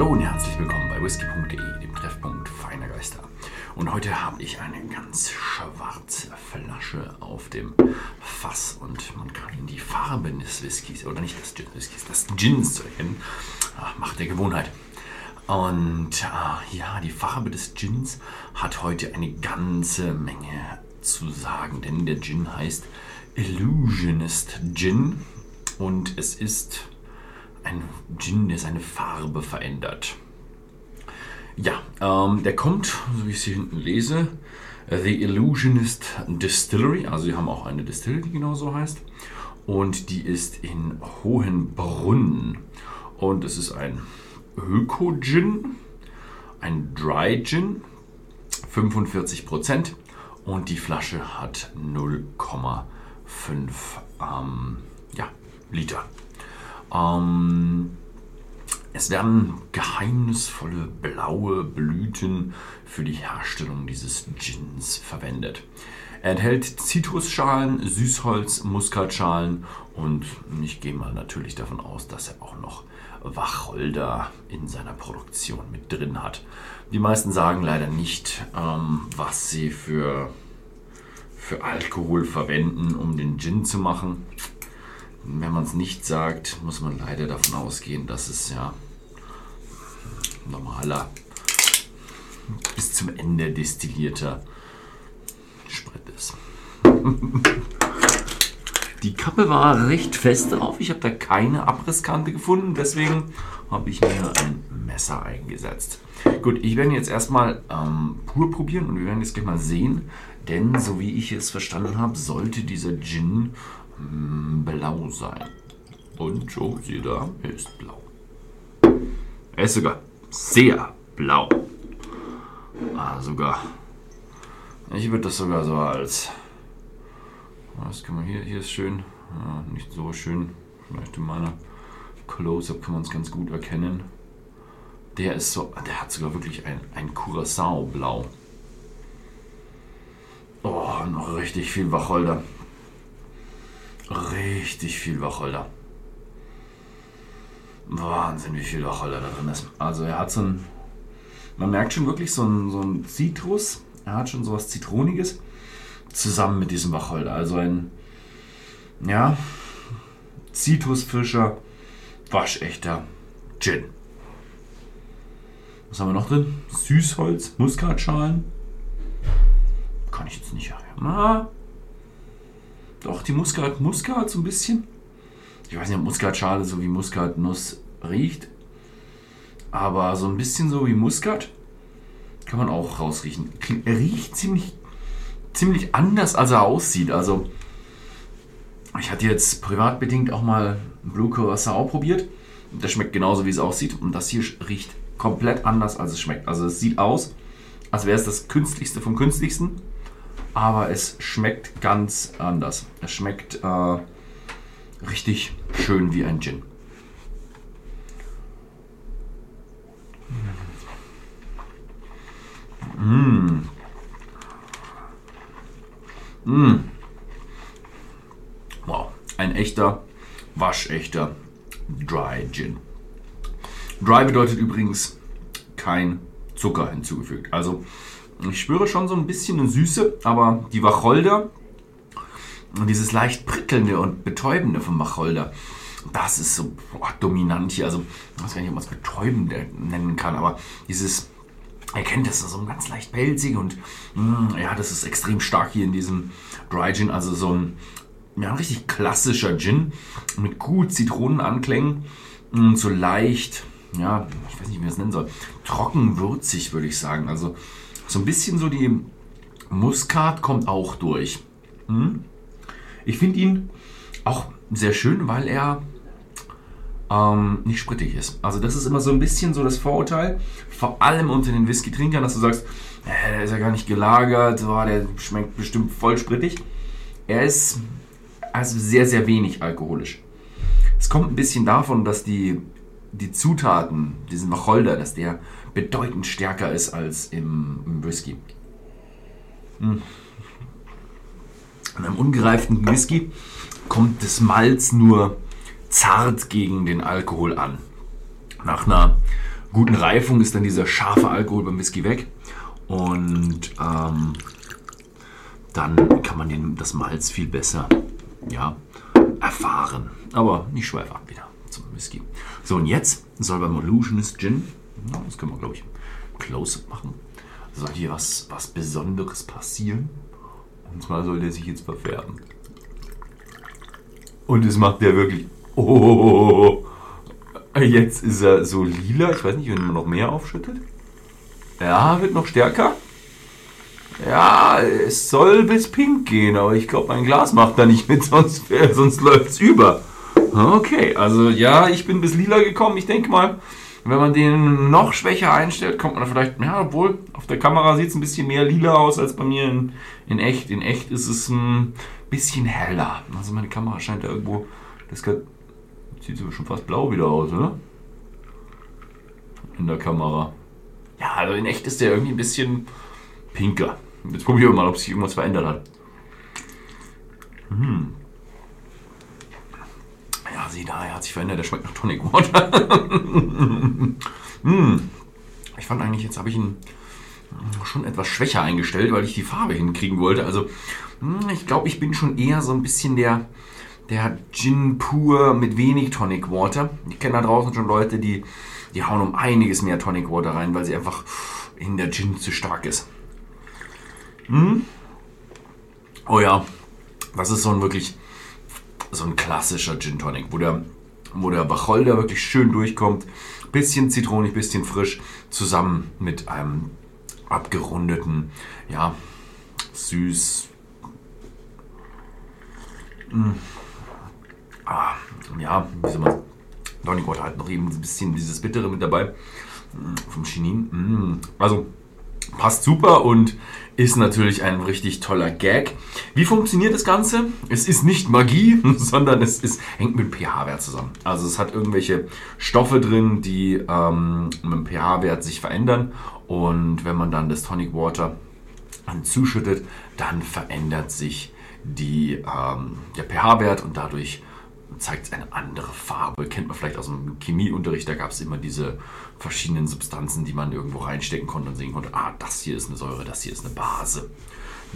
Hallo und herzlich willkommen bei whisky.de, dem Treffpunkt feiner Geister. Und heute habe ich eine ganz schwarze Flasche auf dem Fass und man kann die Farbe des Whiskys, oder nicht des Whiskys, des Gins zu erkennen, Ach, Macht der Gewohnheit. Und äh, ja, die Farbe des Gins hat heute eine ganze Menge zu sagen, denn der Gin heißt Illusionist Gin und es ist ein Gin, der seine Farbe verändert. Ja, ähm, der kommt, so wie ich es hier hinten lese, The Illusionist Distillery. Also, sie haben auch eine Distillery, die genau so heißt. Und die ist in Hohenbrunn. Und es ist ein Öko-Gin, ein Dry Gin, 45%. Und die Flasche hat 0,5 ähm, ja, Liter. Ähm, es werden geheimnisvolle blaue Blüten für die Herstellung dieses Gins verwendet. Er enthält Zitrusschalen, Süßholz, Muskatschalen und ich gehe mal natürlich davon aus, dass er auch noch Wacholder in seiner Produktion mit drin hat. Die meisten sagen leider nicht, ähm, was sie für, für Alkohol verwenden, um den Gin zu machen. Wenn man es nicht sagt, muss man leider davon ausgehen, dass es ja normaler, bis zum Ende destillierter Sprit ist. Die Kappe war recht fest drauf. Ich habe da keine Abrisskante gefunden. Deswegen habe ich mir ein Messer eingesetzt. Gut, ich werde jetzt erstmal ähm, pur probieren und wir werden jetzt gleich mal sehen. Denn so wie ich es verstanden habe, sollte dieser Gin blau sein. Und so, sieht da, ist blau. Er ist sogar sehr blau. Ah, sogar. Ich würde das sogar so als was kann man hier? Hier ist schön. Ja, nicht so schön. Vielleicht in meiner Close-Up kann man es ganz gut erkennen. Der ist so. Der hat sogar wirklich ein, ein Curacao-Blau. Oh, noch richtig viel Wacholder. Richtig viel Wacholder. Wahnsinn, wie viel Wacholder da drin ist. Also er hat so ein. Man merkt schon wirklich so ein, so ein Zitrus. Er hat schon so was Zitroniges zusammen mit diesem Wacholder. Also ein, ja, zitrusfrischer, waschechter Gin. Was haben wir noch drin? Süßholz, Muskatschalen. Kann ich jetzt nicht. Ah, doch, die Muskat, Muskat so ein bisschen. Ich weiß nicht, ob Muskatschale so wie Muskatnuss riecht. Aber so ein bisschen so wie Muskat kann man auch rausriechen. Er riecht ziemlich ziemlich anders, als er aussieht. Also, ich hatte jetzt privatbedingt auch mal Blue Curacao probiert. Der schmeckt genauso, wie es aussieht. Und das hier riecht komplett anders, als es schmeckt. Also, es sieht aus, als wäre es das Künstlichste vom Künstlichsten. Aber es schmeckt ganz anders. Es schmeckt äh, richtig schön wie ein Gin. Mmh. Mmh. Wow, ein echter, waschechter Dry Gin. Dry bedeutet übrigens kein Zucker hinzugefügt. Also ich spüre schon so ein bisschen eine Süße, aber die Wacholder und dieses leicht prickelnde und betäubende vom Wacholder, das ist so boah, dominant hier. Also ich weiß gar nicht, ob man es betäubend nennen kann, aber dieses Ihr kennt das, so ganz leicht pelzig und mh, mm, ja, das ist extrem stark hier in diesem Dry Gin. Also so ein, ja, ein richtig klassischer Gin mit gut Zitronenanklängen und so leicht, ja, ich weiß nicht, wie man das nennen soll, trocken würzig, würde ich sagen. Also so ein bisschen so die Muskat kommt auch durch. Hm? Ich finde ihn auch sehr schön, weil er ähm, nicht sprittig ist. Also das ist immer so ein bisschen so das Vorurteil, vor allem unter den Whisky-Trinkern, dass du sagst, äh, der ist ja gar nicht gelagert, oh, der schmeckt bestimmt voll sprittig. Er ist also sehr, sehr wenig alkoholisch. Es kommt ein bisschen davon, dass die, die Zutaten, diesen Wacholder, dass der bedeutend stärker ist als im, im Whisky. Hm. In einem ungereiften Whisky kommt das Malz nur zart gegen den Alkohol an. Nach einer guten Reifung ist dann dieser scharfe Alkohol beim Whisky weg. Und ähm, dann kann man den, das Malz viel besser ja, erfahren. Aber ich schweife ab wieder zum Whisky. So, und jetzt soll beim Illusionist Gin, das können wir, glaube ich, Close-up machen, soll hier was, was Besonderes passieren. Und zwar soll der sich jetzt verfärben. Und es macht der wirklich. Oh, jetzt ist er so lila. Ich weiß nicht, wenn man noch mehr aufschüttet. Ja, wird noch stärker. Ja, es soll bis pink gehen, aber ich glaube, mein Glas macht da nicht mit, sonst, sonst läuft es über. Okay, also ja, ich bin bis lila gekommen. Ich denke mal, wenn man den noch schwächer einstellt, kommt man vielleicht, ja, obwohl auf der Kamera sieht es ein bisschen mehr lila aus als bei mir in, in echt. In echt ist es ein bisschen heller. Also meine Kamera scheint da irgendwo, das sieht so schon fast blau wieder aus, oder? In der Kamera. Ja, also in echt ist der irgendwie ein bisschen pinker. Jetzt probieren wir mal, ob sich irgendwas verändert hat. Hm. Sieh da, er hat sich verändert, der schmeckt nach Tonic Water. hm. Ich fand eigentlich, jetzt habe ich ihn schon etwas schwächer eingestellt, weil ich die Farbe hinkriegen wollte. Also, hm, ich glaube, ich bin schon eher so ein bisschen der, der Gin pur mit wenig Tonic Water. Ich kenne da draußen schon Leute, die, die hauen um einiges mehr Tonic Water rein, weil sie einfach in der Gin zu stark ist. Hm? Oh ja, das ist so ein wirklich so ein klassischer Gin Tonic, wo der, wo der Wacholder wirklich schön durchkommt. Bisschen zitronig, bisschen frisch, zusammen mit einem abgerundeten, ja, süß. Mm. Ah, ja, wie soll man. Tonic Water hat noch eben ein bisschen dieses Bittere mit dabei. Mm, vom Chinin. Mm. Also, passt super und ist natürlich ein richtig toller Gag. Wie funktioniert das Ganze? Es ist nicht Magie, sondern es ist, hängt mit dem pH-Wert zusammen. Also es hat irgendwelche Stoffe drin, die ähm, mit dem pH-Wert sich verändern und wenn man dann das Tonic Water zuschüttet, dann verändert sich die, ähm, der pH-Wert und dadurch zeigt es eine andere Farbe. Kennt man vielleicht aus dem Chemieunterricht, da gab es immer diese verschiedenen Substanzen, die man irgendwo reinstecken konnte und sehen konnte, ah, das hier ist eine Säure, das hier ist eine Base.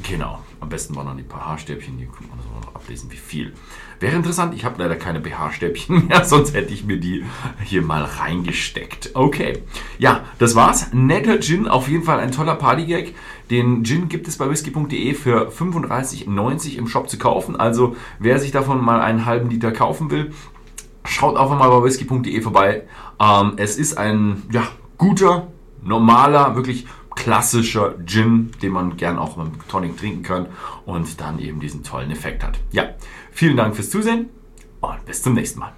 Genau, am besten waren dann die pH-Stäbchen, hier kann man das noch ablesen, wie viel. Wäre interessant, ich habe leider keine pH-Stäbchen mehr, sonst hätte ich mir die hier mal reingesteckt. Okay, ja, das war's. Netter Gin, auf jeden Fall ein toller Partygag. Den Gin gibt es bei whisky.de für 35,90 im Shop zu kaufen. Also wer sich davon mal einen halben Liter kaufen will, schaut einfach mal bei whisky.de vorbei. Ähm, es ist ein ja, guter, normaler, wirklich klassischer Gin, den man gern auch mit Tonic trinken kann und dann eben diesen tollen Effekt hat. Ja, vielen Dank fürs Zusehen und bis zum nächsten Mal.